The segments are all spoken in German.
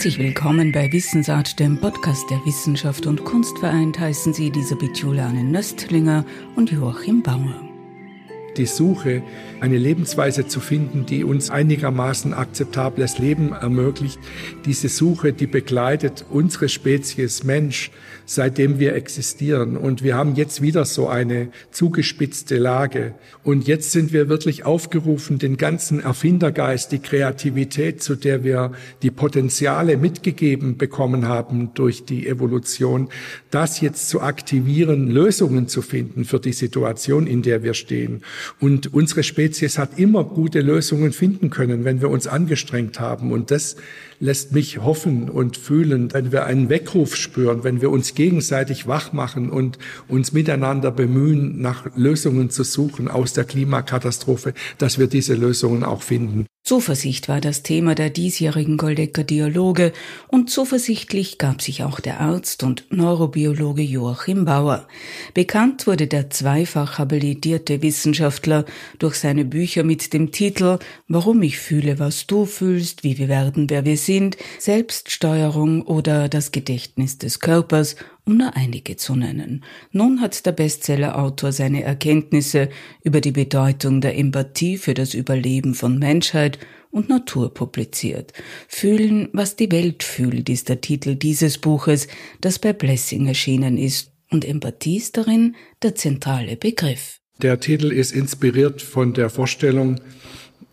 Herzlich willkommen bei Wissensart, dem Podcast der Wissenschaft und Kunst vereint, heißen Sie Elisabeth Juliane Nöstlinger und Joachim Bauer die Suche, eine Lebensweise zu finden, die uns einigermaßen akzeptables Leben ermöglicht. Diese Suche, die begleitet unsere Spezies Mensch, seitdem wir existieren. Und wir haben jetzt wieder so eine zugespitzte Lage. Und jetzt sind wir wirklich aufgerufen, den ganzen Erfindergeist, die Kreativität, zu der wir die Potenziale mitgegeben bekommen haben durch die Evolution, das jetzt zu aktivieren, Lösungen zu finden für die Situation, in der wir stehen. Und unsere Spezies hat immer gute Lösungen finden können, wenn wir uns angestrengt haben. Und das lässt mich hoffen und fühlen, wenn wir einen Weckruf spüren, wenn wir uns gegenseitig wach machen und uns miteinander bemühen, nach Lösungen zu suchen aus der Klimakatastrophe, dass wir diese Lösungen auch finden. Zuversicht war das Thema der diesjährigen Goldecker Dialoge und zuversichtlich gab sich auch der Arzt und Neurobiologe Joachim Bauer. Bekannt wurde der zweifach habilitierte Wissenschaftler durch seine Bücher mit dem Titel Warum ich fühle, was du fühlst, wie wir werden, wer wir sind, Selbststeuerung oder das Gedächtnis des Körpers nur einige zu nennen. Nun hat der Bestsellerautor seine Erkenntnisse über die Bedeutung der Empathie für das Überleben von Menschheit und Natur publiziert. Fühlen, was die Welt fühlt, ist der Titel dieses Buches, das bei Blessing erschienen ist, und Empathie ist darin der zentrale Begriff. Der Titel ist inspiriert von der Vorstellung,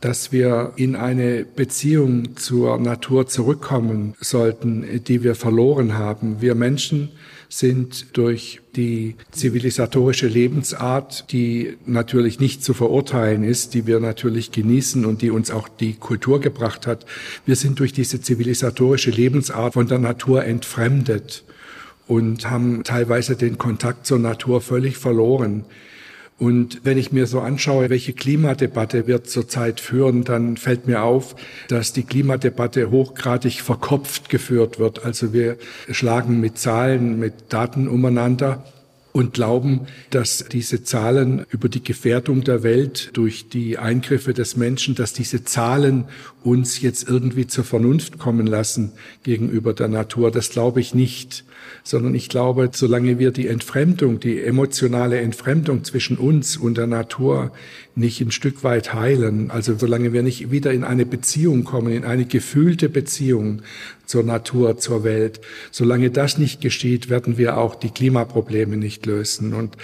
dass wir in eine Beziehung zur Natur zurückkommen sollten, die wir verloren haben. Wir Menschen sind durch die zivilisatorische Lebensart, die natürlich nicht zu verurteilen ist, die wir natürlich genießen und die uns auch die Kultur gebracht hat. Wir sind durch diese zivilisatorische Lebensart von der Natur entfremdet und haben teilweise den Kontakt zur Natur völlig verloren. Und wenn ich mir so anschaue, welche Klimadebatte wir zurzeit führen, dann fällt mir auf, dass die Klimadebatte hochgradig verkopft geführt wird. Also wir schlagen mit Zahlen, mit Daten umeinander und glauben, dass diese Zahlen über die Gefährdung der Welt durch die Eingriffe des Menschen, dass diese Zahlen uns jetzt irgendwie zur Vernunft kommen lassen gegenüber der Natur. Das glaube ich nicht sondern ich glaube, solange wir die Entfremdung, die emotionale Entfremdung zwischen uns und der Natur nicht ein Stück weit heilen, also solange wir nicht wieder in eine Beziehung kommen, in eine gefühlte Beziehung zur Natur, zur Welt, solange das nicht geschieht, werden wir auch die Klimaprobleme nicht lösen. Und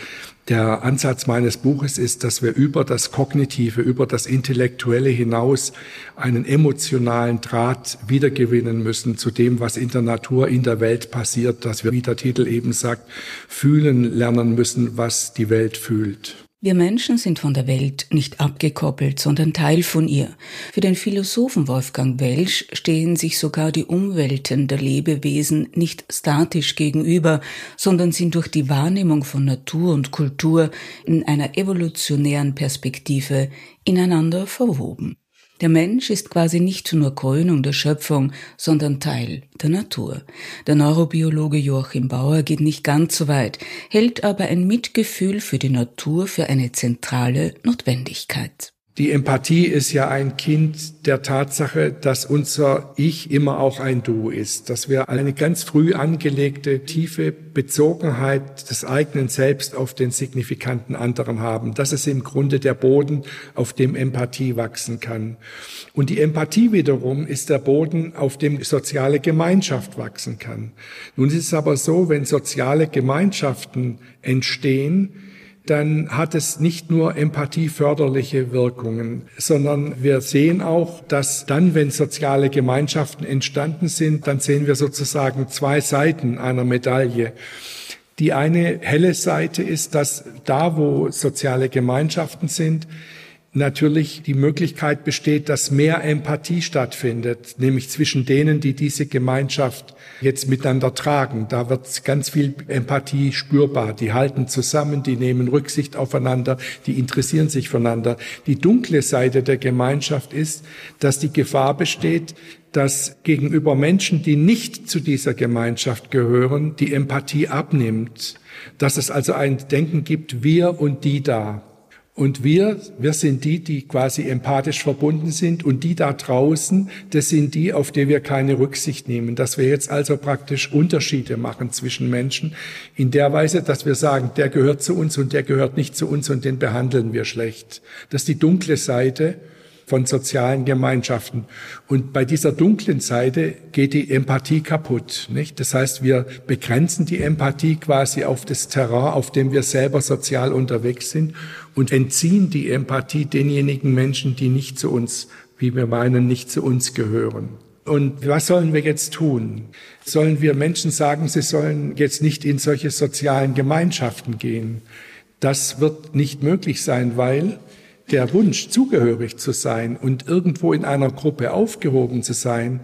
der Ansatz meines Buches ist, dass wir über das Kognitive, über das Intellektuelle hinaus einen emotionalen Draht wiedergewinnen müssen zu dem, was in der Natur, in der Welt passiert, dass wir, wie der Titel eben sagt, fühlen lernen müssen, was die Welt fühlt. Wir Menschen sind von der Welt nicht abgekoppelt, sondern Teil von ihr. Für den Philosophen Wolfgang Welsch stehen sich sogar die Umwelten der Lebewesen nicht statisch gegenüber, sondern sind durch die Wahrnehmung von Natur und Kultur in einer evolutionären Perspektive ineinander verwoben. Der Mensch ist quasi nicht nur Krönung der Schöpfung, sondern Teil der Natur. Der Neurobiologe Joachim Bauer geht nicht ganz so weit, hält aber ein Mitgefühl für die Natur für eine zentrale Notwendigkeit. Die Empathie ist ja ein Kind der Tatsache, dass unser Ich immer auch ein Du ist, dass wir eine ganz früh angelegte tiefe Bezogenheit des eigenen Selbst auf den signifikanten anderen haben. Das ist im Grunde der Boden, auf dem Empathie wachsen kann. Und die Empathie wiederum ist der Boden, auf dem soziale Gemeinschaft wachsen kann. Nun ist es aber so, wenn soziale Gemeinschaften entstehen, dann hat es nicht nur empathieförderliche Wirkungen, sondern wir sehen auch, dass dann, wenn soziale Gemeinschaften entstanden sind, dann sehen wir sozusagen zwei Seiten einer Medaille. Die eine helle Seite ist, dass da, wo soziale Gemeinschaften sind, natürlich die Möglichkeit besteht, dass mehr Empathie stattfindet, nämlich zwischen denen, die diese Gemeinschaft jetzt miteinander tragen. Da wird ganz viel Empathie spürbar. Die halten zusammen, die nehmen Rücksicht aufeinander, die interessieren sich voneinander. Die dunkle Seite der Gemeinschaft ist, dass die Gefahr besteht, dass gegenüber Menschen, die nicht zu dieser Gemeinschaft gehören, die Empathie abnimmt. Dass es also ein Denken gibt, wir und die da. Und wir, wir sind die, die quasi empathisch verbunden sind und die da draußen, das sind die, auf die wir keine Rücksicht nehmen. Dass wir jetzt also praktisch Unterschiede machen zwischen Menschen in der Weise, dass wir sagen, der gehört zu uns und der gehört nicht zu uns und den behandeln wir schlecht. Das ist die dunkle Seite von sozialen Gemeinschaften. Und bei dieser dunklen Seite geht die Empathie kaputt. Nicht? Das heißt, wir begrenzen die Empathie quasi auf das Terrain, auf dem wir selber sozial unterwegs sind und entziehen die Empathie denjenigen Menschen, die nicht zu uns, wie wir meinen, nicht zu uns gehören. Und was sollen wir jetzt tun? Sollen wir Menschen sagen, sie sollen jetzt nicht in solche sozialen Gemeinschaften gehen? Das wird nicht möglich sein, weil der Wunsch, zugehörig zu sein und irgendwo in einer Gruppe aufgehoben zu sein,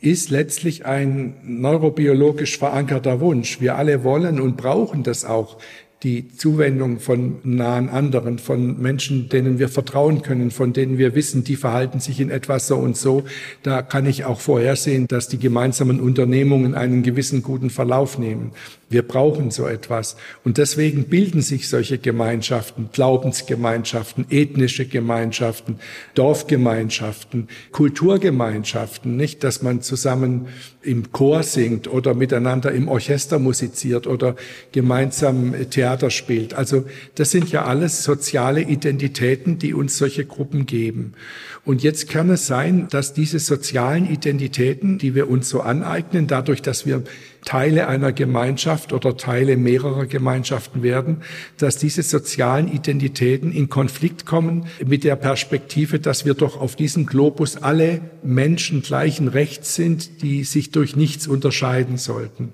ist letztlich ein neurobiologisch verankerter Wunsch. Wir alle wollen und brauchen das auch die Zuwendung von nahen anderen, von Menschen, denen wir vertrauen können, von denen wir wissen, die verhalten sich in etwas so und so. Da kann ich auch vorhersehen, dass die gemeinsamen Unternehmungen einen gewissen guten Verlauf nehmen. Wir brauchen so etwas. Und deswegen bilden sich solche Gemeinschaften, Glaubensgemeinschaften, ethnische Gemeinschaften, Dorfgemeinschaften, Kulturgemeinschaften, nicht, dass man zusammen im Chor singt oder miteinander im Orchester musiziert oder gemeinsam Theater spielt. Also das sind ja alles soziale Identitäten, die uns solche Gruppen geben. Und jetzt kann es sein, dass diese sozialen Identitäten, die wir uns so aneignen, dadurch, dass wir Teile einer Gemeinschaft oder Teile mehrerer Gemeinschaften werden, dass diese sozialen Identitäten in Konflikt kommen mit der Perspektive, dass wir doch auf diesem Globus alle Menschen gleichen Rechts sind, die sich durch nichts unterscheiden sollten.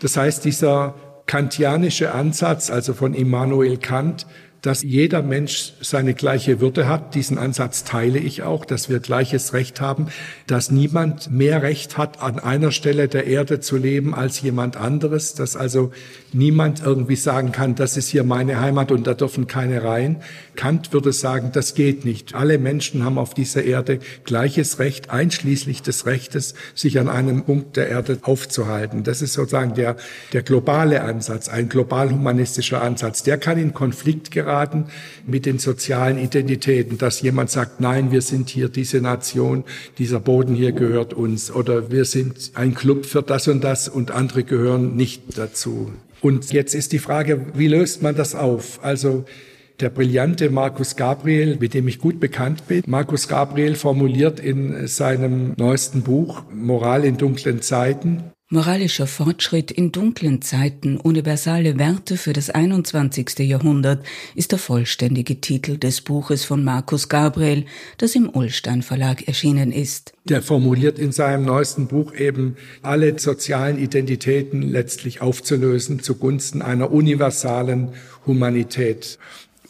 Das heißt, dieser kantianische Ansatz, also von Immanuel Kant, dass jeder Mensch seine gleiche Würde hat. Diesen Ansatz teile ich auch, dass wir gleiches Recht haben, dass niemand mehr Recht hat, an einer Stelle der Erde zu leben als jemand anderes, dass also niemand irgendwie sagen kann, das ist hier meine Heimat und da dürfen keine rein. Kant würde sagen, das geht nicht. Alle Menschen haben auf dieser Erde gleiches Recht, einschließlich des Rechtes, sich an einem Punkt der Erde aufzuhalten. Das ist sozusagen der, der globale Ansatz, ein global humanistischer Ansatz. Der kann in Konflikt geraten mit den sozialen Identitäten, dass jemand sagt, nein, wir sind hier diese Nation, dieser Boden hier gehört uns oder wir sind ein Club für das und das und andere gehören nicht dazu. Und jetzt ist die Frage, wie löst man das auf? Also der brillante Markus Gabriel, mit dem ich gut bekannt bin. Markus Gabriel formuliert in seinem neuesten Buch Moral in dunklen Zeiten, Moralischer Fortschritt in dunklen Zeiten, universale Werte für das 21. Jahrhundert ist der vollständige Titel des Buches von Markus Gabriel, das im Ullstein Verlag erschienen ist. Der formuliert in seinem neuesten Buch eben alle sozialen Identitäten letztlich aufzulösen zugunsten einer universalen Humanität.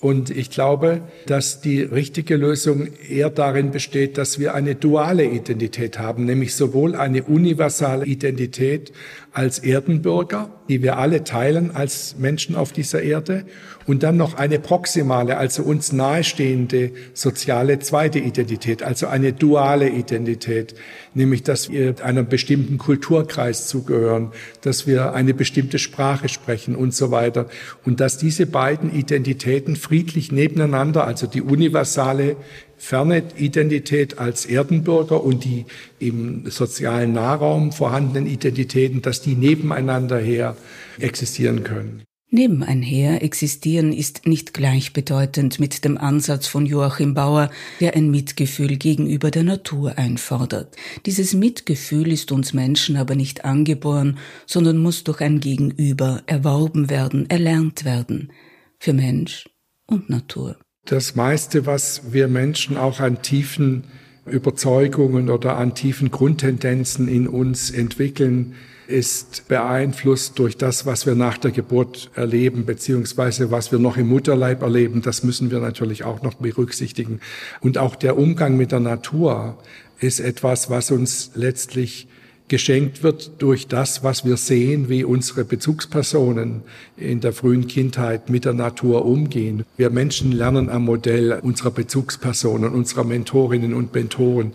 Und ich glaube, dass die richtige Lösung eher darin besteht, dass wir eine duale Identität haben, nämlich sowohl eine universale Identität als Erdenbürger, die wir alle teilen als Menschen auf dieser Erde, und dann noch eine proximale, also uns nahestehende soziale zweite Identität, also eine duale Identität, nämlich dass wir einem bestimmten Kulturkreis zugehören, dass wir eine bestimmte Sprache sprechen und so weiter. Und dass diese beiden Identitäten friedlich nebeneinander, also die universale ferne Identität als Erdenbürger und die im sozialen Nahraum vorhandenen Identitäten, dass die nebeneinander her existieren können. Nebeneinher existieren ist nicht gleichbedeutend mit dem Ansatz von Joachim Bauer, der ein Mitgefühl gegenüber der Natur einfordert. Dieses Mitgefühl ist uns Menschen aber nicht angeboren, sondern muss durch ein Gegenüber erworben werden, erlernt werden. Für Mensch und Natur. Das meiste, was wir Menschen auch an tiefen Überzeugungen oder an tiefen Grundtendenzen in uns entwickeln, ist beeinflusst durch das, was wir nach der Geburt erleben, beziehungsweise was wir noch im Mutterleib erleben. Das müssen wir natürlich auch noch berücksichtigen. Und auch der Umgang mit der Natur ist etwas, was uns letztlich geschenkt wird durch das, was wir sehen, wie unsere Bezugspersonen in der frühen Kindheit mit der Natur umgehen. Wir Menschen lernen am Modell unserer Bezugspersonen, unserer Mentorinnen und Mentoren.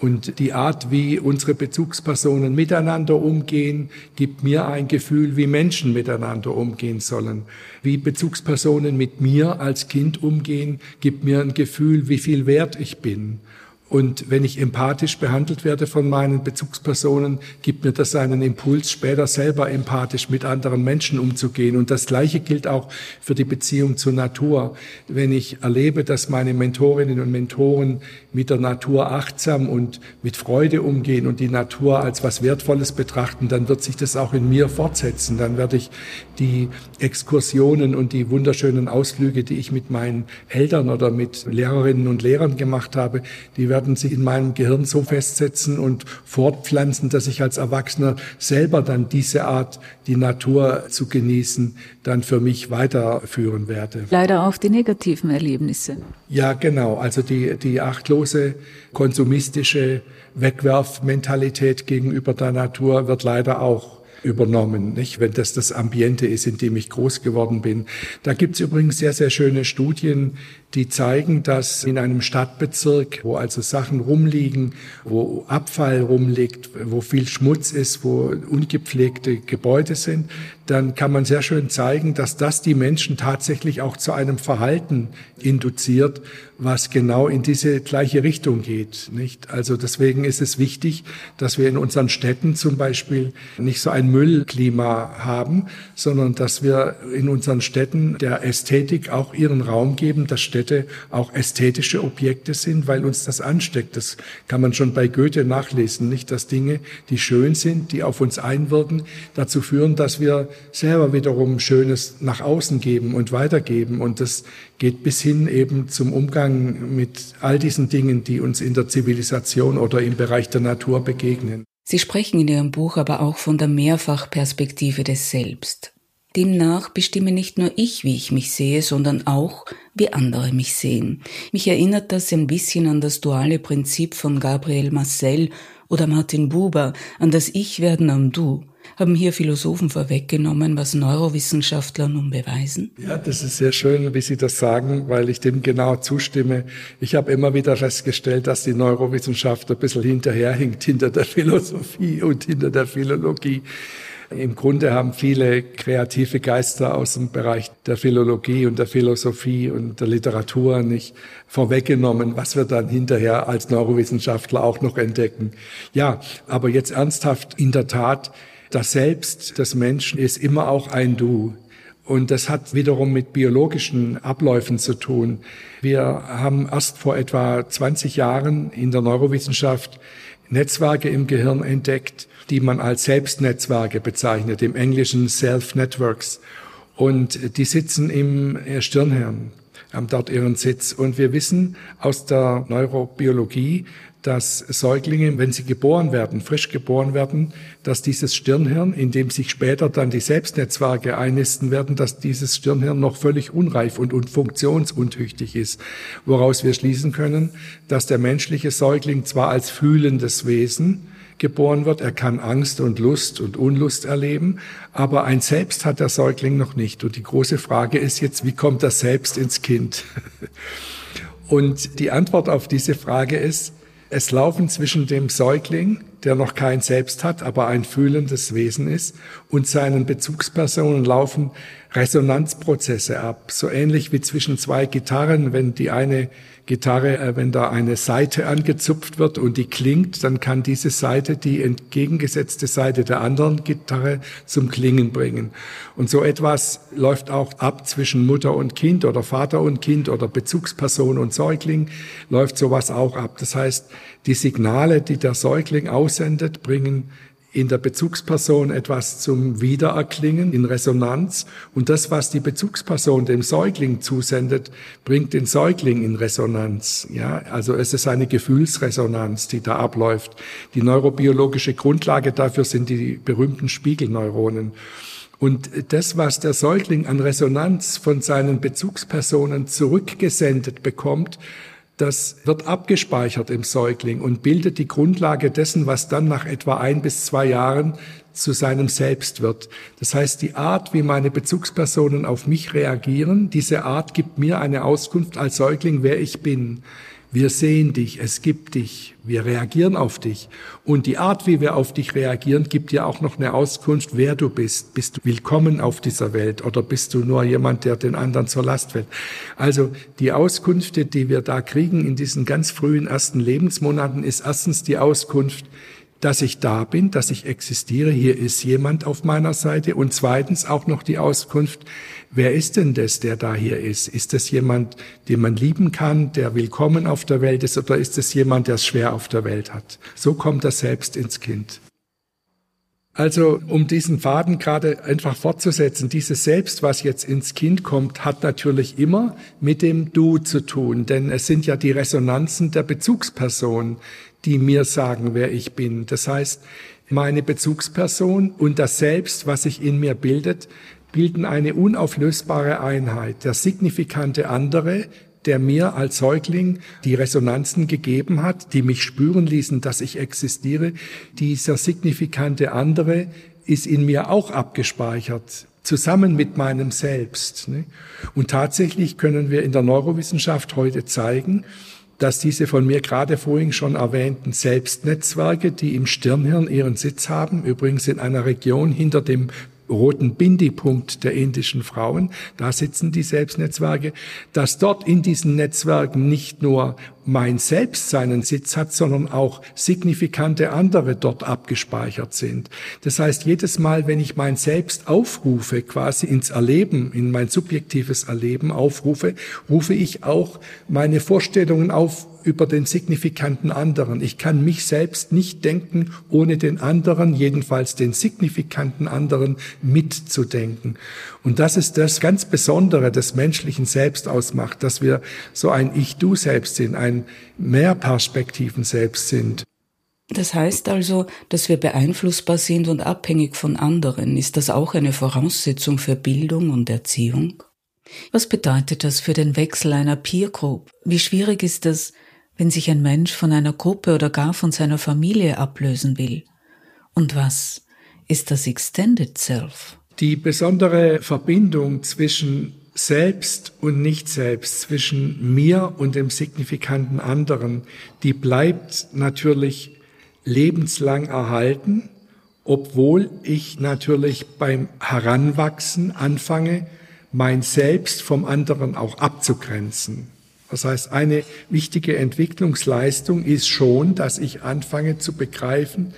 Und die Art, wie unsere Bezugspersonen miteinander umgehen, gibt mir ein Gefühl, wie Menschen miteinander umgehen sollen. Wie Bezugspersonen mit mir als Kind umgehen, gibt mir ein Gefühl, wie viel wert ich bin. Und wenn ich empathisch behandelt werde von meinen Bezugspersonen, gibt mir das einen Impuls, später selber empathisch mit anderen Menschen umzugehen. Und das Gleiche gilt auch für die Beziehung zur Natur. Wenn ich erlebe, dass meine Mentorinnen und Mentoren mit der Natur achtsam und mit Freude umgehen und die Natur als was Wertvolles betrachten, dann wird sich das auch in mir fortsetzen. Dann werde ich die Exkursionen und die wunderschönen Ausflüge, die ich mit meinen Eltern oder mit Lehrerinnen und Lehrern gemacht habe, die werden werden sich in meinem Gehirn so festsetzen und fortpflanzen, dass ich als Erwachsener selber dann diese Art, die Natur zu genießen, dann für mich weiterführen werde. Leider auch die negativen Erlebnisse. Ja, genau. Also die, die achtlose, konsumistische Wegwerfmentalität gegenüber der Natur wird leider auch übernommen, nicht? wenn das das Ambiente ist, in dem ich groß geworden bin. Da gibt's übrigens sehr, sehr schöne Studien, die zeigen, dass in einem Stadtbezirk, wo also Sachen rumliegen, wo Abfall rumliegt, wo viel Schmutz ist, wo ungepflegte Gebäude sind, dann kann man sehr schön zeigen, dass das die Menschen tatsächlich auch zu einem Verhalten induziert, was genau in diese gleiche Richtung geht. Nicht? Also deswegen ist es wichtig, dass wir in unseren Städten zum Beispiel nicht so ein Müllklima haben, sondern dass wir in unseren Städten der Ästhetik auch ihren Raum geben, dass Städte auch ästhetische Objekte sind, weil uns das ansteckt. Das kann man schon bei Goethe nachlesen, nicht? Dass Dinge, die schön sind, die auf uns einwirken, dazu führen, dass wir selber wiederum Schönes nach außen geben und weitergeben. Und das geht bis hin eben zum Umgang mit all diesen Dingen, die uns in der Zivilisation oder im Bereich der Natur begegnen. Sie sprechen in Ihrem Buch aber auch von der Mehrfachperspektive des Selbst. Demnach bestimme nicht nur ich, wie ich mich sehe, sondern auch, wie andere mich sehen. Mich erinnert das ein bisschen an das duale Prinzip von Gabriel Marcel oder Martin Buber, an das Ich werden am Du. Haben hier Philosophen vorweggenommen, was Neurowissenschaftler nun beweisen? Ja, das ist sehr schön, wie Sie das sagen, weil ich dem genau zustimme. Ich habe immer wieder festgestellt, dass die Neurowissenschaft ein bisschen hinterherhinkt hinter der Philosophie und hinter der Philologie. Im Grunde haben viele kreative Geister aus dem Bereich der Philologie und der Philosophie und der Literatur nicht vorweggenommen, was wir dann hinterher als Neurowissenschaftler auch noch entdecken. Ja, aber jetzt ernsthaft, in der Tat, das Selbst des Menschen ist immer auch ein Du. Und das hat wiederum mit biologischen Abläufen zu tun. Wir haben erst vor etwa 20 Jahren in der Neurowissenschaft Netzwerke im Gehirn entdeckt, die man als Selbstnetzwerke bezeichnet, im Englischen Self-Networks. Und die sitzen im Stirnhirn, dort ihren Sitz. Und wir wissen aus der Neurobiologie, dass Säuglinge, wenn sie geboren werden, frisch geboren werden, dass dieses Stirnhirn, in dem sich später dann die Selbstnetzwerke einnisten werden, dass dieses Stirnhirn noch völlig unreif und, und funktionsuntüchtig ist. Woraus wir schließen können, dass der menschliche Säugling zwar als fühlendes Wesen geboren wird, er kann Angst und Lust und Unlust erleben, aber ein Selbst hat der Säugling noch nicht. Und die große Frage ist jetzt, wie kommt das Selbst ins Kind? Und die Antwort auf diese Frage ist, es laufen zwischen dem Säugling, der noch kein Selbst hat, aber ein fühlendes Wesen ist, und seinen Bezugspersonen laufen Resonanzprozesse ab. So ähnlich wie zwischen zwei Gitarren, wenn die eine Gitarre, äh, wenn da eine Seite angezupft wird und die klingt, dann kann diese Seite die entgegengesetzte Seite der anderen Gitarre zum Klingen bringen. Und so etwas läuft auch ab zwischen Mutter und Kind oder Vater und Kind oder Bezugsperson und Säugling, läuft sowas auch ab. Das heißt, die Signale, die der Säugling aussendet, bringen in der Bezugsperson etwas zum Wiedererklingen in Resonanz und das, was die Bezugsperson dem Säugling zusendet, bringt den Säugling in Resonanz. Ja, also es ist eine Gefühlsresonanz, die da abläuft. Die neurobiologische Grundlage dafür sind die berühmten Spiegelneuronen. Und das, was der Säugling an Resonanz von seinen Bezugspersonen zurückgesendet bekommt, das wird abgespeichert im Säugling und bildet die Grundlage dessen, was dann nach etwa ein bis zwei Jahren zu seinem Selbst wird. Das heißt, die Art, wie meine Bezugspersonen auf mich reagieren, diese Art gibt mir eine Auskunft als Säugling, wer ich bin. Wir sehen dich, es gibt dich, wir reagieren auf dich. Und die Art, wie wir auf dich reagieren, gibt dir auch noch eine Auskunft, wer du bist. Bist du willkommen auf dieser Welt oder bist du nur jemand, der den anderen zur Last fällt? Also die Auskünfte, die wir da kriegen in diesen ganz frühen ersten Lebensmonaten, ist erstens die Auskunft, dass ich da bin, dass ich existiere, hier ist jemand auf meiner Seite und zweitens auch noch die Auskunft, wer ist denn das, der da hier ist? Ist das jemand, den man lieben kann, der willkommen auf der Welt ist oder ist es jemand, der es schwer auf der Welt hat? So kommt das selbst ins Kind. Also, um diesen Faden gerade einfach fortzusetzen, dieses Selbst, was jetzt ins Kind kommt, hat natürlich immer mit dem Du zu tun, denn es sind ja die Resonanzen der Bezugsperson, die mir sagen, wer ich bin. Das heißt, meine Bezugsperson und das Selbst, was sich in mir bildet, bilden eine unauflösbare Einheit. Der signifikante andere, der mir als Säugling die Resonanzen gegeben hat, die mich spüren ließen, dass ich existiere, dieser signifikante andere ist in mir auch abgespeichert, zusammen mit meinem Selbst. Und tatsächlich können wir in der Neurowissenschaft heute zeigen, dass diese von mir gerade vorhin schon erwähnten Selbstnetzwerke, die im Stirnhirn ihren Sitz haben, übrigens in einer Region hinter dem roten Bindi-Punkt der indischen Frauen, da sitzen die Selbstnetzwerke, dass dort in diesen Netzwerken nicht nur mein Selbst seinen Sitz hat, sondern auch signifikante andere dort abgespeichert sind. Das heißt, jedes Mal, wenn ich mein Selbst aufrufe, quasi ins Erleben, in mein subjektives Erleben aufrufe, rufe ich auch meine Vorstellungen auf über den signifikanten anderen. Ich kann mich selbst nicht denken, ohne den anderen, jedenfalls den signifikanten anderen mitzudenken. Und das ist das ganz Besondere des menschlichen Selbst ausmacht, dass wir so ein Ich-Du-Selbst sind, ein Mehrperspektiven-Selbst sind. Das heißt also, dass wir beeinflussbar sind und abhängig von anderen. Ist das auch eine Voraussetzung für Bildung und Erziehung? Was bedeutet das für den Wechsel einer Peer Group? Wie schwierig ist das, wenn sich ein Mensch von einer Gruppe oder gar von seiner Familie ablösen will? Und was ist das Extended Self? Die besondere Verbindung zwischen selbst und nicht selbst, zwischen mir und dem signifikanten anderen, die bleibt natürlich lebenslang erhalten, obwohl ich natürlich beim Heranwachsen anfange, mein Selbst vom anderen auch abzugrenzen. Das heißt, eine wichtige Entwicklungsleistung ist schon, dass ich anfange zu begreifen,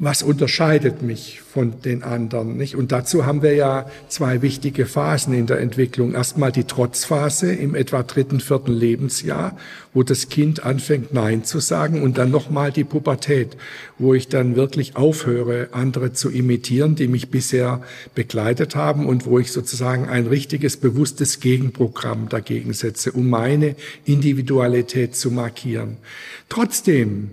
was unterscheidet mich von den anderen, nicht? Und dazu haben wir ja zwei wichtige Phasen in der Entwicklung. Erstmal die Trotzphase im etwa dritten, vierten Lebensjahr, wo das Kind anfängt, Nein zu sagen und dann nochmal die Pubertät, wo ich dann wirklich aufhöre, andere zu imitieren, die mich bisher begleitet haben und wo ich sozusagen ein richtiges, bewusstes Gegenprogramm dagegen setze, um meine Individualität zu markieren. Trotzdem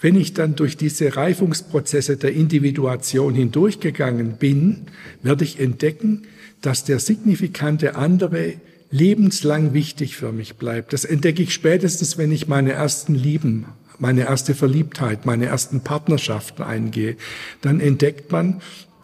wenn ich dann durch diese Reifungsprozesse der Individuation hindurchgegangen bin, werde ich entdecken, dass der signifikante andere lebenslang wichtig für mich bleibt. Das entdecke ich spätestens, wenn ich meine ersten Lieben, meine erste Verliebtheit, meine ersten Partnerschaften eingehe. Dann entdeckt man,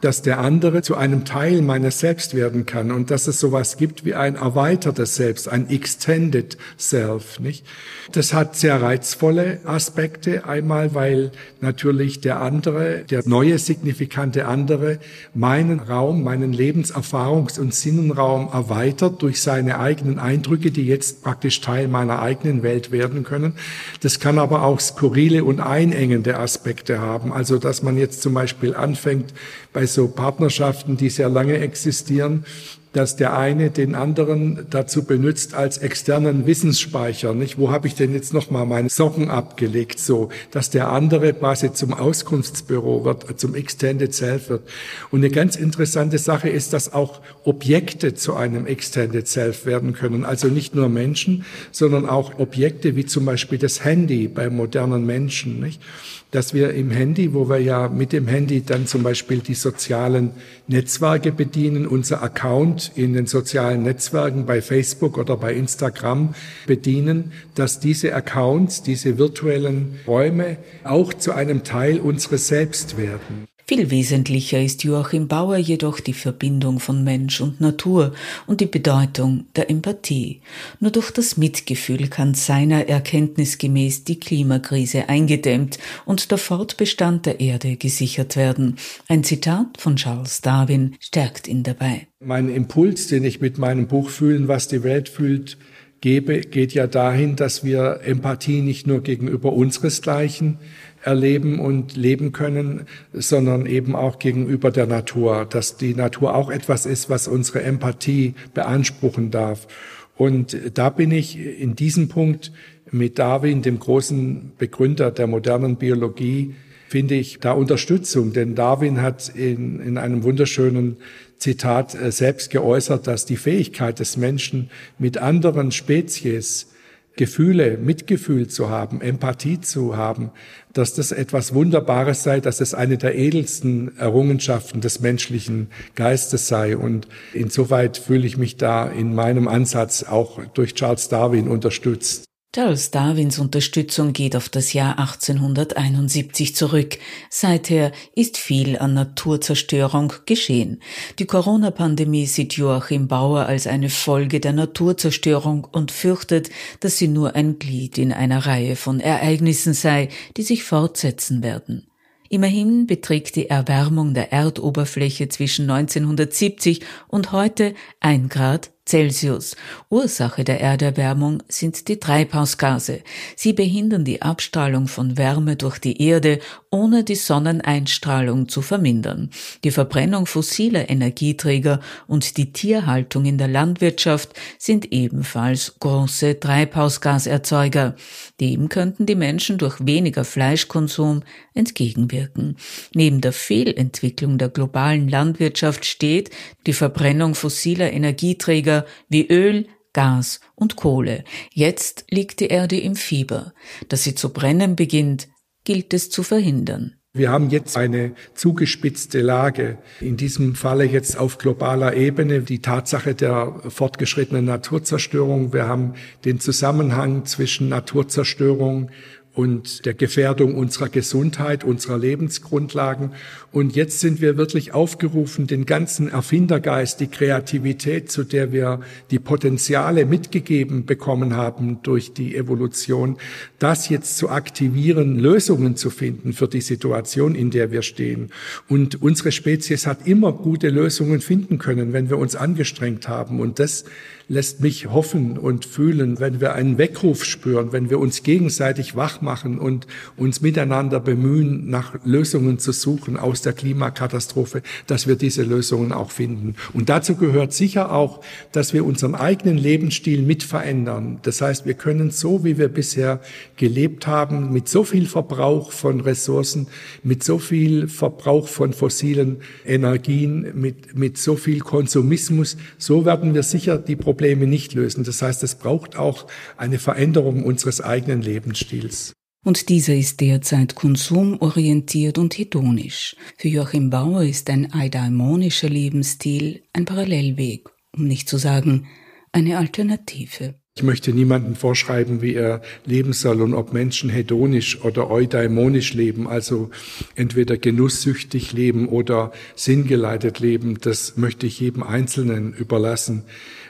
dass der andere zu einem Teil meines Selbst werden kann und dass es sowas gibt wie ein erweitertes Selbst, ein extended Self, nicht? Das hat sehr reizvolle Aspekte. Einmal, weil natürlich der andere, der neue signifikante andere, meinen Raum, meinen Lebenserfahrungs- und Sinnenraum erweitert durch seine eigenen Eindrücke, die jetzt praktisch Teil meiner eigenen Welt werden können. Das kann aber auch skurrile und einengende Aspekte haben. Also, dass man jetzt zum Beispiel anfängt, bei so Partnerschaften, die sehr lange existieren, dass der eine den anderen dazu benutzt als externen Wissensspeicher. Nicht? Wo habe ich denn jetzt noch mal meine Socken abgelegt? So, dass der andere quasi zum Auskunftsbüro wird, zum Extended Self wird. Und eine ganz interessante Sache ist, dass auch Objekte zu einem Extended Self werden können. Also nicht nur Menschen, sondern auch Objekte wie zum Beispiel das Handy bei modernen Menschen. Nicht? Dass wir im Handy, wo wir ja mit dem Handy dann zum Beispiel die sozialen Netzwerke bedienen, unser Account in den sozialen Netzwerken bei Facebook oder bei Instagram bedienen, dass diese Accounts, diese virtuellen Räume auch zu einem Teil unseres Selbst werden. Viel wesentlicher ist Joachim Bauer jedoch die Verbindung von Mensch und Natur und die Bedeutung der Empathie. Nur durch das Mitgefühl kann seiner Erkenntnis gemäß die Klimakrise eingedämmt und der Fortbestand der Erde gesichert werden. Ein Zitat von Charles Darwin stärkt ihn dabei. Mein Impuls, den ich mit meinem Buch Fühlen, was die Welt fühlt, gebe, geht ja dahin, dass wir Empathie nicht nur gegenüber unseresgleichen erleben und leben können, sondern eben auch gegenüber der Natur, dass die Natur auch etwas ist, was unsere Empathie beanspruchen darf. Und da bin ich in diesem Punkt mit Darwin, dem großen Begründer der modernen Biologie, finde ich da Unterstützung. Denn Darwin hat in, in einem wunderschönen Zitat äh, selbst geäußert, dass die Fähigkeit des Menschen mit anderen Spezies Gefühle, Mitgefühl zu haben, Empathie zu haben, dass das etwas Wunderbares sei, dass es eine der edelsten Errungenschaften des menschlichen Geistes sei. Und insoweit fühle ich mich da in meinem Ansatz auch durch Charles Darwin unterstützt. Charles Darwins Unterstützung geht auf das Jahr 1871 zurück. Seither ist viel an Naturzerstörung geschehen. Die Corona-Pandemie sieht Joachim Bauer als eine Folge der Naturzerstörung und fürchtet, dass sie nur ein Glied in einer Reihe von Ereignissen sei, die sich fortsetzen werden. Immerhin beträgt die Erwärmung der Erdoberfläche zwischen 1970 und heute ein Grad Celsius. Ursache der Erderwärmung sind die Treibhausgase. Sie behindern die Abstrahlung von Wärme durch die Erde, ohne die Sonneneinstrahlung zu vermindern. Die Verbrennung fossiler Energieträger und die Tierhaltung in der Landwirtschaft sind ebenfalls große Treibhausgaserzeuger. Dem könnten die Menschen durch weniger Fleischkonsum entgegenwirken. Neben der Fehlentwicklung der globalen Landwirtschaft steht die Verbrennung fossiler Energieträger wie Öl, Gas und Kohle. Jetzt liegt die Erde im Fieber. Dass sie zu brennen beginnt, gilt es zu verhindern. Wir haben jetzt eine zugespitzte Lage, in diesem Falle jetzt auf globaler Ebene, die Tatsache der fortgeschrittenen Naturzerstörung. Wir haben den Zusammenhang zwischen Naturzerstörung und der Gefährdung unserer Gesundheit, unserer Lebensgrundlagen. Und jetzt sind wir wirklich aufgerufen, den ganzen Erfindergeist, die Kreativität, zu der wir die Potenziale mitgegeben bekommen haben durch die Evolution, das jetzt zu aktivieren, Lösungen zu finden für die Situation, in der wir stehen. Und unsere Spezies hat immer gute Lösungen finden können, wenn wir uns angestrengt haben. Und das lässt mich hoffen und fühlen, wenn wir einen Weckruf spüren, wenn wir uns gegenseitig wach machen und uns miteinander bemühen, nach Lösungen zu suchen aus der Klimakatastrophe, dass wir diese Lösungen auch finden. Und dazu gehört sicher auch, dass wir unseren eigenen Lebensstil mit verändern. Das heißt, wir können so, wie wir bisher gelebt haben, mit so viel Verbrauch von Ressourcen, mit so viel Verbrauch von fossilen Energien, mit, mit so viel Konsumismus, so werden wir sicher die Probleme Probleme nicht lösen. Das heißt, es braucht auch eine Veränderung unseres eigenen Lebensstils. Und dieser ist derzeit konsumorientiert und hedonisch. Für Joachim Bauer ist ein eudaimonischer Lebensstil ein Parallelweg, um nicht zu sagen eine Alternative. Ich möchte niemandem vorschreiben, wie er leben soll und ob Menschen hedonisch oder eudaimonisch leben, also entweder genusssüchtig leben oder sinngeleitet leben. Das möchte ich jedem Einzelnen überlassen.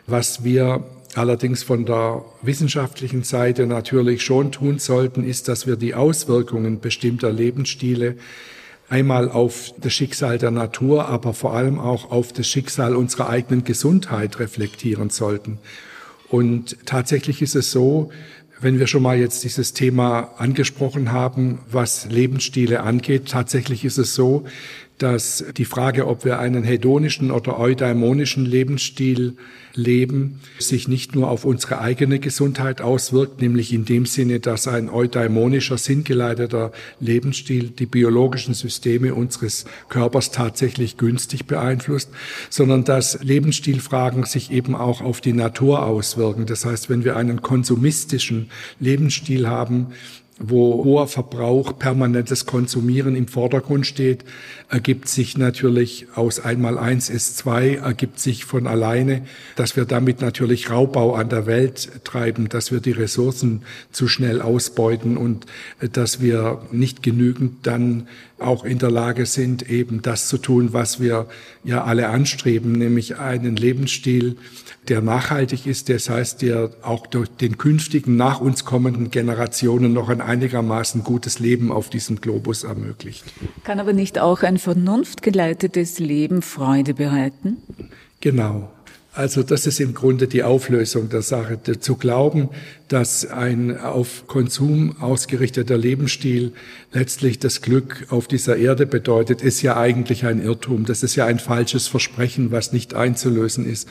Was wir allerdings von der wissenschaftlichen Seite natürlich schon tun sollten, ist, dass wir die Auswirkungen bestimmter Lebensstile einmal auf das Schicksal der Natur, aber vor allem auch auf das Schicksal unserer eigenen Gesundheit reflektieren sollten. Und tatsächlich ist es so, wenn wir schon mal jetzt dieses Thema angesprochen haben, was Lebensstile angeht, tatsächlich ist es so, dass die Frage, ob wir einen hedonischen oder eudaimonischen Lebensstil leben, sich nicht nur auf unsere eigene Gesundheit auswirkt, nämlich in dem Sinne, dass ein eudaimonischer, sinngeleiteter Lebensstil die biologischen Systeme unseres Körpers tatsächlich günstig beeinflusst, sondern dass Lebensstilfragen sich eben auch auf die Natur auswirken. Das heißt, wenn wir einen konsumistischen Lebensstil haben, wo hoher Verbrauch, permanentes Konsumieren im Vordergrund steht, ergibt sich natürlich aus einmal eins ist zwei, ergibt sich von alleine, dass wir damit natürlich Raubbau an der Welt treiben, dass wir die Ressourcen zu schnell ausbeuten und dass wir nicht genügend dann auch in der Lage sind, eben das zu tun, was wir ja alle anstreben, nämlich einen Lebensstil, der nachhaltig ist, das heißt, der auch durch den künftigen, nach uns kommenden Generationen noch ein einigermaßen gutes Leben auf diesem Globus ermöglicht. Kann aber nicht auch ein vernunftgeleitetes Leben Freude bereiten? Genau. Also das ist im Grunde die Auflösung der Sache. Zu glauben, dass ein auf Konsum ausgerichteter Lebensstil letztlich das Glück auf dieser Erde bedeutet, ist ja eigentlich ein Irrtum. Das ist ja ein falsches Versprechen, was nicht einzulösen ist,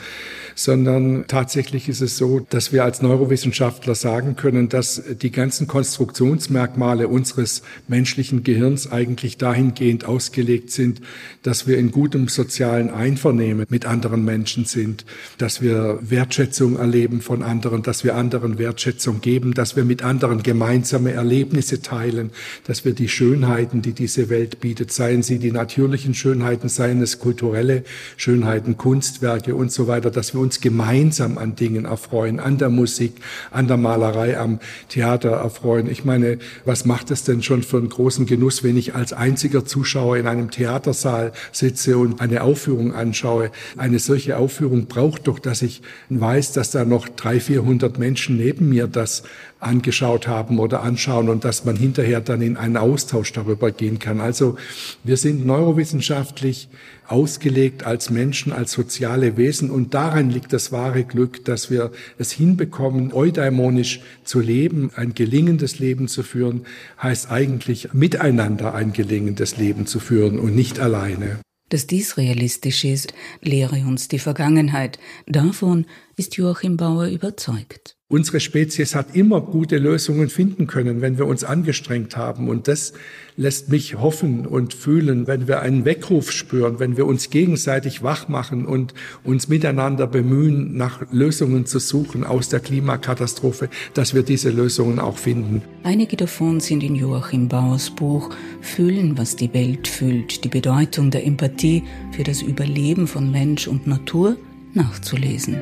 sondern tatsächlich ist es so, dass wir als Neurowissenschaftler sagen können, dass die ganzen Konstruktionsmerkmale unseres menschlichen Gehirns eigentlich dahingehend ausgelegt sind, dass wir in gutem sozialen Einvernehmen mit anderen Menschen sind, dass wir Wertschätzung erleben von anderen, dass wir anderen Wertschätzung Wertschätzung geben, dass wir mit anderen gemeinsame Erlebnisse teilen, dass wir die Schönheiten, die diese Welt bietet, seien sie die natürlichen Schönheiten, seien es kulturelle Schönheiten, Kunstwerke und so weiter, dass wir uns gemeinsam an Dingen erfreuen, an der Musik, an der Malerei, am Theater erfreuen. Ich meine, was macht es denn schon für einen großen Genuss, wenn ich als einziger Zuschauer in einem Theatersaal sitze und eine Aufführung anschaue? Eine solche Aufführung braucht doch, dass ich weiß, dass da noch drei, vierhundert Menschen neben mir mir das angeschaut haben oder anschauen und dass man hinterher dann in einen Austausch darüber gehen kann. Also wir sind neurowissenschaftlich ausgelegt als Menschen, als soziale Wesen und darin liegt das wahre Glück, dass wir es hinbekommen, eudaimonisch zu leben, ein gelingendes Leben zu führen, heißt eigentlich miteinander ein gelingendes Leben zu führen und nicht alleine. Dass dies realistisch ist, lehre uns die Vergangenheit. Davon ist Joachim Bauer überzeugt. Unsere Spezies hat immer gute Lösungen finden können, wenn wir uns angestrengt haben. Und das lässt mich hoffen und fühlen, wenn wir einen Weckruf spüren, wenn wir uns gegenseitig wach machen und uns miteinander bemühen, nach Lösungen zu suchen aus der Klimakatastrophe, dass wir diese Lösungen auch finden. Einige davon sind in Joachim Bauers Buch Fühlen, was die Welt fühlt, die Bedeutung der Empathie für das Überleben von Mensch und Natur nachzulesen.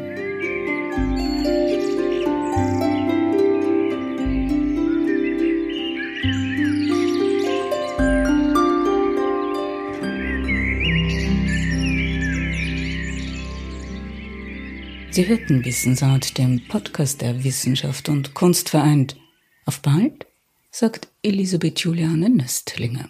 Sie hörten Wissensart, dem Podcast der Wissenschaft und Kunst vereint. Auf bald, sagt Elisabeth Juliane Nöstlinger.